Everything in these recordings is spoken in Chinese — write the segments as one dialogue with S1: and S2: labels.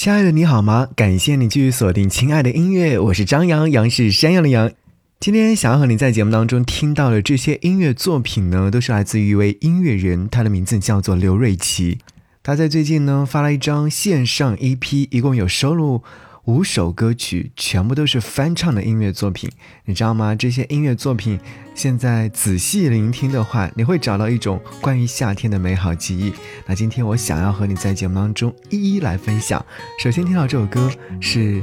S1: 亲爱的，你好吗？感谢你继续锁定《亲爱的音乐》，我是张扬，杨是山羊的羊。今天想要和你在节目当中听到的这些音乐作品呢，都是来自于一位音乐人，他的名字叫做刘瑞琦。他在最近呢发了一张线上 EP，一共有收录。五首歌曲全部都是翻唱的音乐作品，你知道吗？这些音乐作品现在仔细聆听的话，你会找到一种关于夏天的美好记忆。那今天我想要和你在节目当中一一来分享。首先听到这首歌是《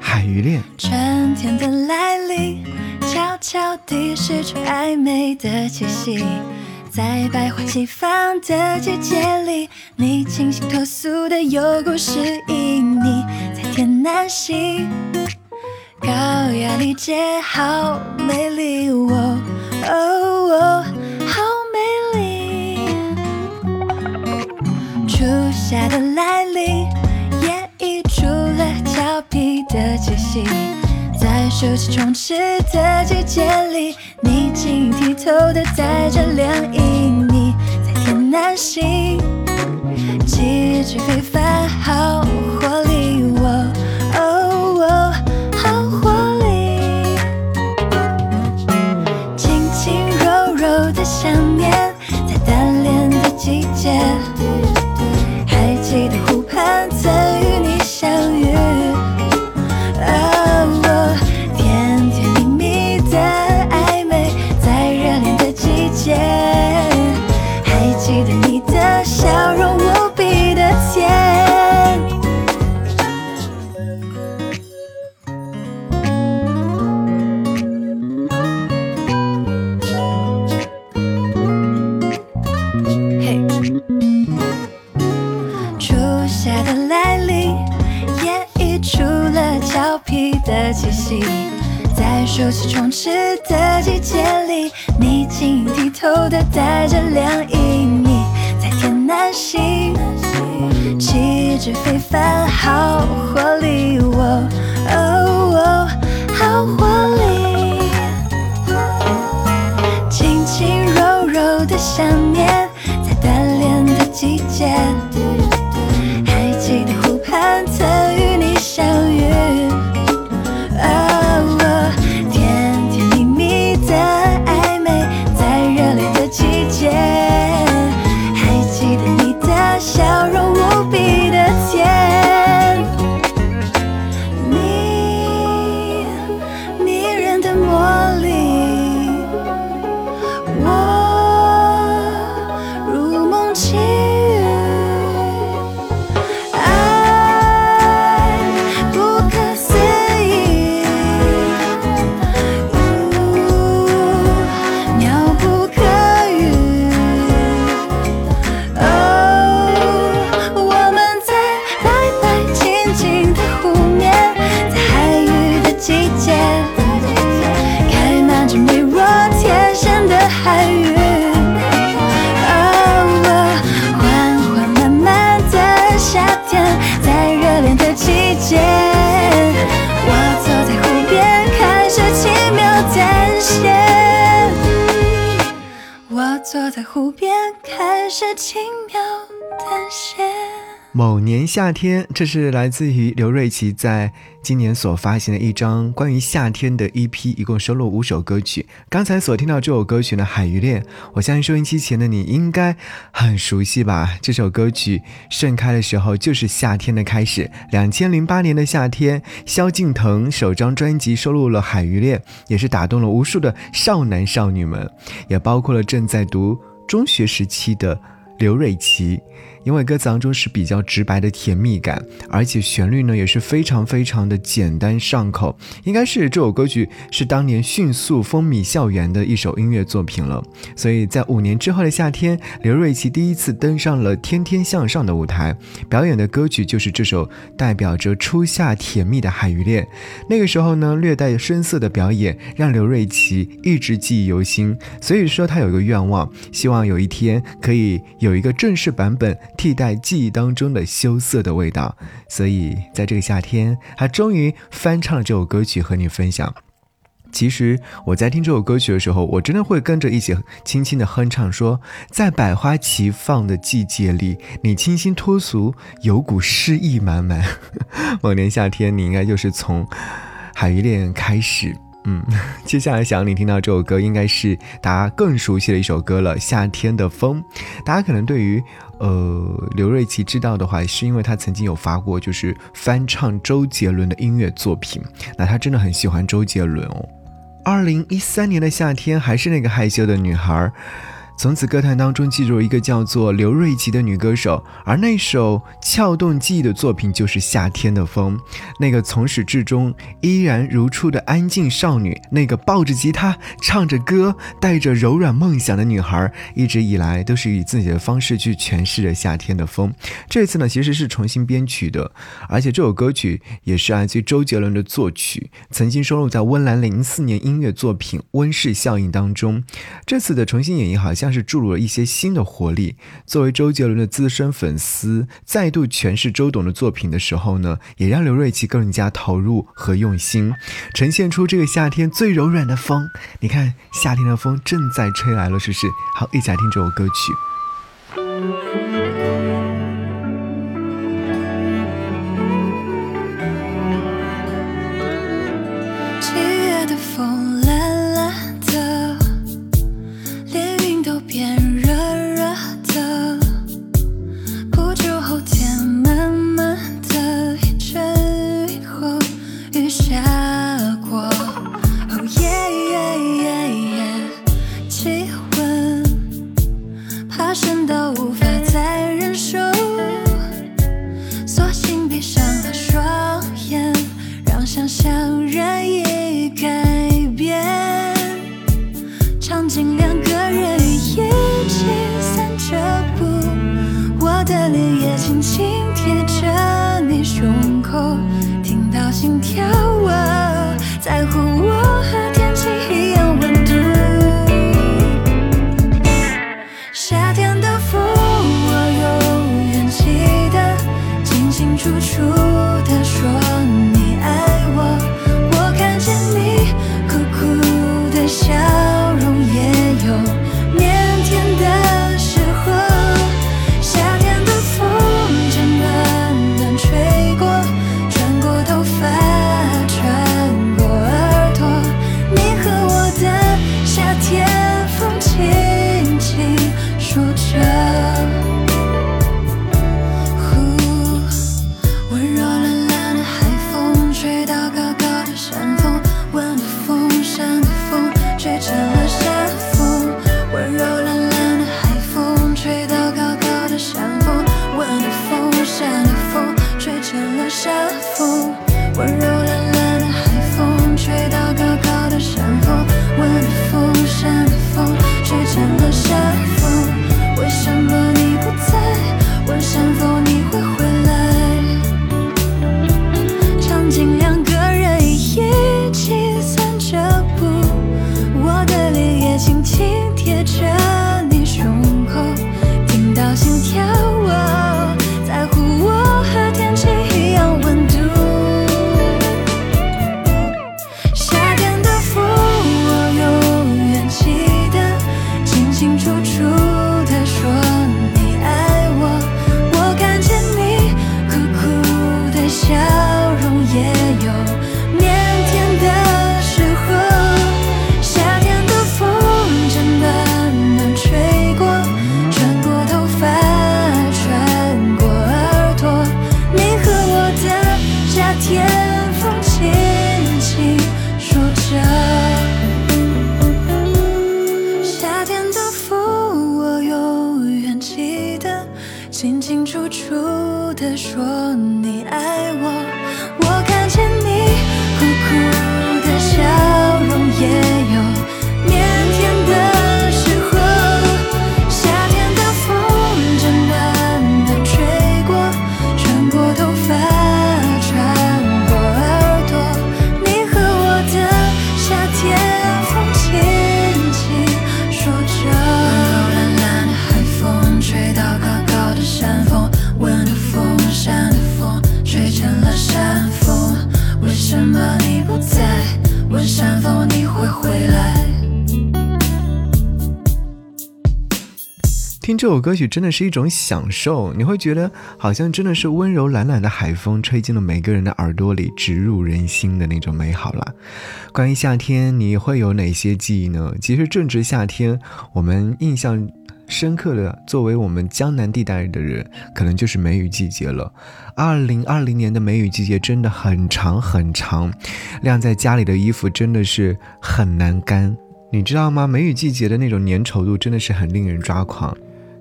S1: 海鱼恋》。
S2: 春天的来临，悄悄地释出暧昧的气息。在百花齐放的季节里，你清新脱俗的有故事旖旎，南星，高雅丽姐好美丽，哦哦，好美丽。初夏的来临，也溢出了俏皮的气息。在暑气充斥的季节里，你晶莹剔透的带着凉意，你在天南星，气质非凡，好季节，季节里，你晶莹剔透的带着凉意，你在天南星，气质非凡，好活力，哦，好活力，轻轻柔柔的想念，在单恋的季节。间我坐在湖边开始轻描淡写我坐在湖边开始轻描淡写
S1: 某年夏天，这是来自于刘瑞琦在今年所发行的一张关于夏天的 EP，一共收录五首歌曲。刚才所听到这首歌曲呢，《海鱼恋》，我相信收音机前的你应该很熟悉吧？这首歌曲盛开的时候就是夏天的开始。两千零八年的夏天，萧敬腾首张专辑收录了《海鱼恋》，也是打动了无数的少男少女们，也包括了正在读中学时期的刘瑞琦。因为歌词当中是比较直白的甜蜜感，而且旋律呢也是非常非常的简单上口，应该是这首歌曲是当年迅速风靡校园的一首音乐作品了。所以在五年之后的夏天，刘瑞琦第一次登上了《天天向上》的舞台，表演的歌曲就是这首代表着初夏甜蜜的《海鱼恋》。那个时候呢，略带深色的表演让刘瑞琦一直记忆犹新。所以说他有一个愿望，希望有一天可以有一个正式版本。替代记忆当中的羞涩的味道，所以在这个夏天，他终于翻唱了这首歌曲和你分享。
S2: 其实我在听这首歌曲的时候，我真的会跟着一起轻轻的哼唱，说在百花齐放的季节里，你清新脱俗，有股诗意满满。某年夏天，你应该就是从海芋恋开始。嗯，接下来想你听到这首歌，应该是大家更熟悉的一首歌了，《夏天的风》。大家可能对于呃刘瑞琦知道的话，是因为他曾经有发过就是翻唱周杰伦的音乐作品。那他真的很喜欢周杰伦哦。二零一三年的夏天，还是那个害羞的女孩。从此歌坛当中记住一个叫做刘瑞琦的女歌手，而那首撬动记忆的作品就是《夏天的风》。那个从始至终依然如初的安静少女，那个抱着吉他唱着歌、带着柔软梦想的女孩，一直以来都是以自己的方式去诠释着《夏天的风》。这次呢，其实是重新编曲的，而且这首歌曲也是来自于周杰伦的作曲，曾经收录在温岚零四年音乐作品《温室效应》当中。这次的重新演绎好像。像是注入了一些新的活力。作为周杰伦的资深粉丝，再度诠释周董的作品的时候呢，也让刘瑞琦更加投入和用心，呈现出这个夏天最柔软的风。你看，夏天的风正在吹来了，是不是？好，一起来听这首歌曲。清清楚楚的说你爱我。
S1: 听这首歌曲真的是一种享受，你会觉得好像真的是温柔懒懒的海风吹进了每个人的耳朵里，直入人心的那种美好了。关于夏天，你会有哪些记忆呢？其实正值夏天，我们印象。深刻的，作为我们江南地带的人，可能就是梅雨季节了。二零二零年的梅雨季节真的很长很长，晾在家里的衣服真的是很难干，你知道吗？梅雨季节的那种粘稠度真的是很令人抓狂。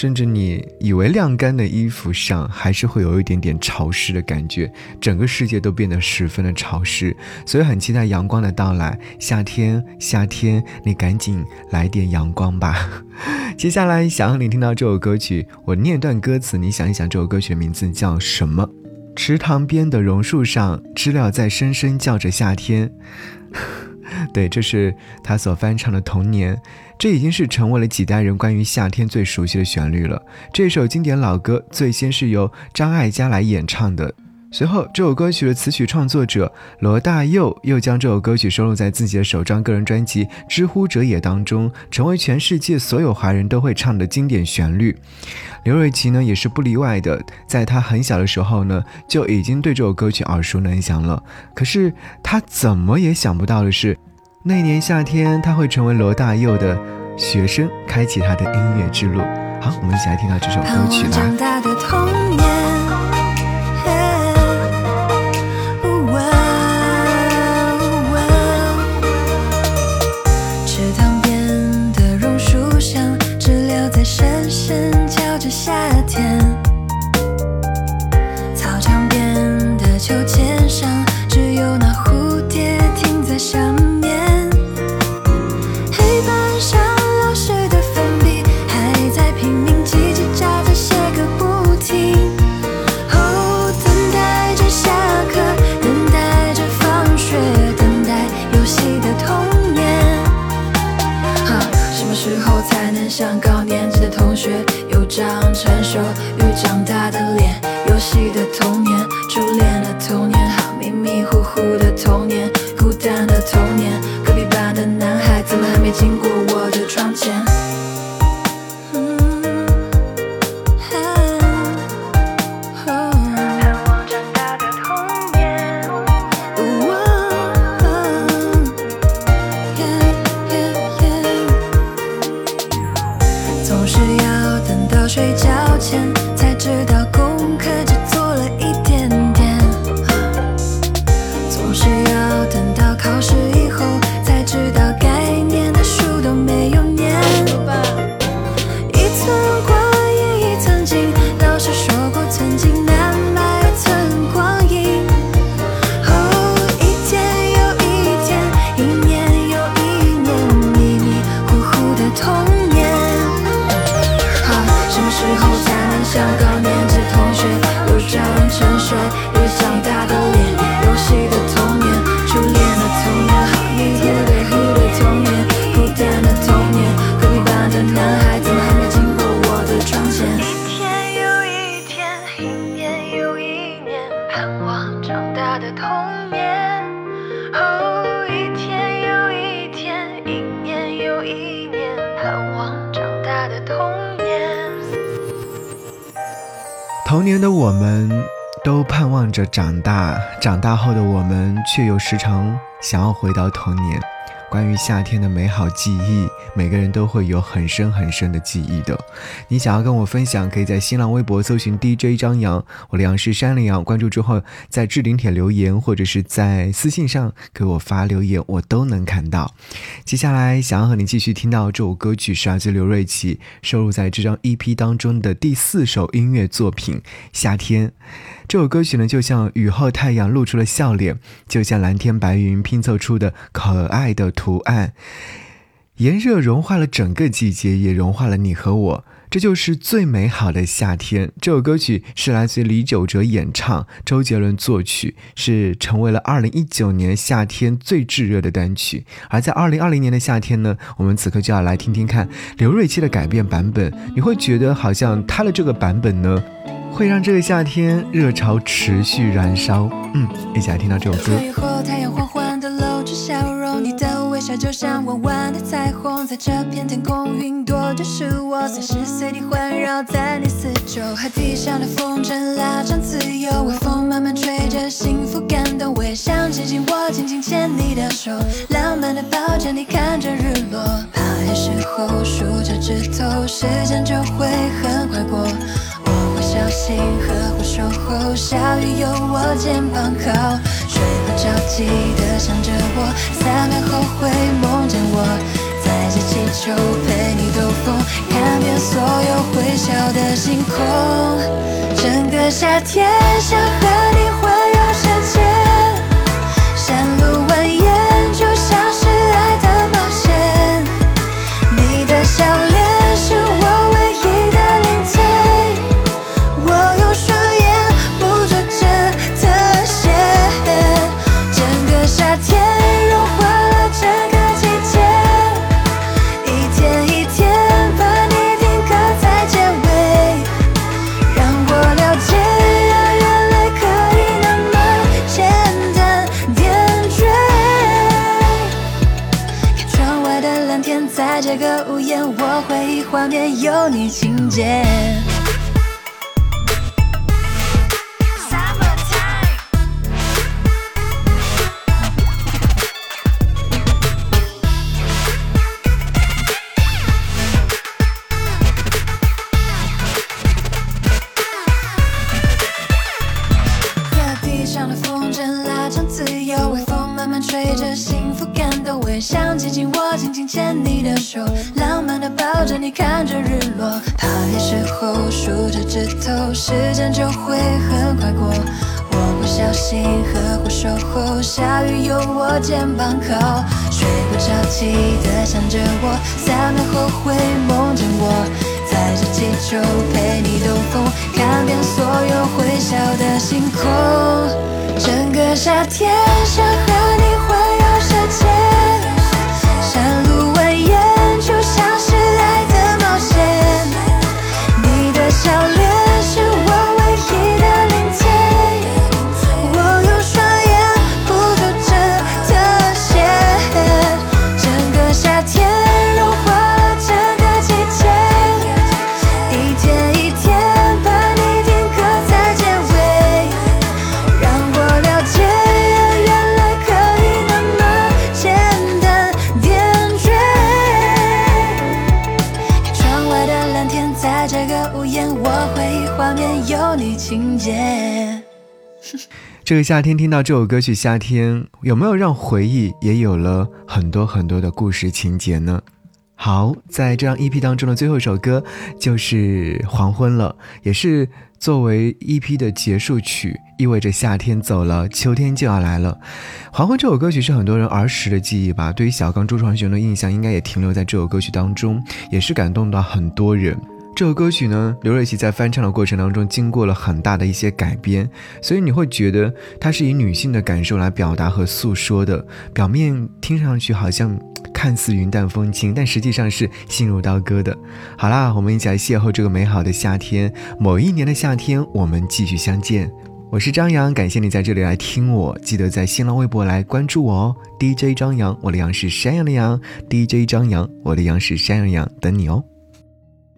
S1: 甚至你以为晾干的衣服上还是会有一点点潮湿的感觉，整个世界都变得十分的潮湿，所以很期待阳光的到来。夏天，夏天，你赶紧来点阳光吧。接下来想让你听到这首歌曲，我念段歌词，你想一想这首歌曲的名字叫什么？池塘边的榕树上，知了在声声叫着夏天。对，这是他所翻唱的《童年》，这已经是成为了几代人关于夏天最熟悉的旋律了。这首经典老歌最先是由张艾嘉来演唱的。随后，这首歌曲的词曲创作者罗大佑又将这首歌曲收录在自己的首张个人专辑《知乎者也》当中，成为全世界所有华人都会唱的经典旋律。刘瑞琦呢，也是不例外的，在他很小的时候呢，就已经对这首歌曲耳熟能详了。可是他怎么也想不到的是，那年夏天他会成为罗大佑的学生，开启他的音乐之路。好，我们一起来听到这首歌曲吧。等到睡觉前才知长大后的我们却又时常想要回到童年。关于夏天的美好记忆，每个人都会有很深很深的记忆的。你想要跟我分享，可以在新浪微博搜寻 DJ 张扬，我的杨是山里杨，关注之后在置顶帖留言，或者是在私信上给我发留言，我都能看到。接下来想要和你继续听到这首歌曲，是来自刘瑞琦收录在这张 EP 当中的第四首音乐作品《夏天》。这首歌曲呢，就像雨后太阳露出了笑脸，就像蓝天白云拼凑出的可爱的图案。炎热融化了整个季节，也融化了你和我。这就是最美好的夏天。这首歌曲是来自李玖哲演唱，周杰伦作曲，是成为了二零一九年夏天最炙热的单曲。而在二零二零年的夏天呢，我们此刻就要来听听看刘瑞琦的改编版本。你会觉得好像他的这个版本呢？会让这个夏天热潮持续燃烧。嗯，一起来听到这首歌。
S2: 笑容，你的微笑就像弯弯的彩虹，在这片天空，云朵就是我，随时随地环绕在你四周。海地上的风筝拉长自由，微风慢慢吹着，幸福感动。我也想紧紧握，紧紧牵你的手，浪漫的抱着你，看着日落。爬夜时候数着指头，时间就会很快过。心呵护守候，下雨有我肩膀靠。睡不着记得想着我，三秒后会梦见我，载着气球陪你兜风，看遍所有会笑的星空。整个夏天想和你情节。就陪你兜风，看遍所有会笑的星空。整个夏天想和节。这个
S1: 夏天听到这首歌曲《夏天》，有没有让回忆也有了很多很多的故事情节呢？好，在这张 EP 当中的最后一首歌就是《黄昏了》，也是作为 EP 的结束曲，意味着夏天走了，秋天就要来了。《黄昏》这首歌曲是很多人儿时的记忆吧，对于小刚周传雄的印象应该也停留在这首歌曲当中，也是感动到很多人。这首歌曲呢，刘瑞琦在翻唱的过程当中经过了很大的一些改编，所以你会觉得它是以女性的感受来表达和诉说的。表面听上去好像看似云淡风轻，但实际上是心如刀割的。好啦，我们一起来邂逅这个美好的夏天。某一年的夏天，我们继续相见。我是张扬，感谢你在这里来听我。记得在新浪微博来关注我哦，DJ 张扬，我的杨是山羊的羊，DJ 张扬，我的羊是山羊羊，等你哦。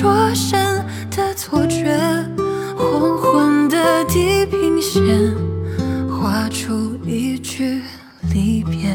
S2: 灼身的错觉，黄昏的地平线，划出一句离别，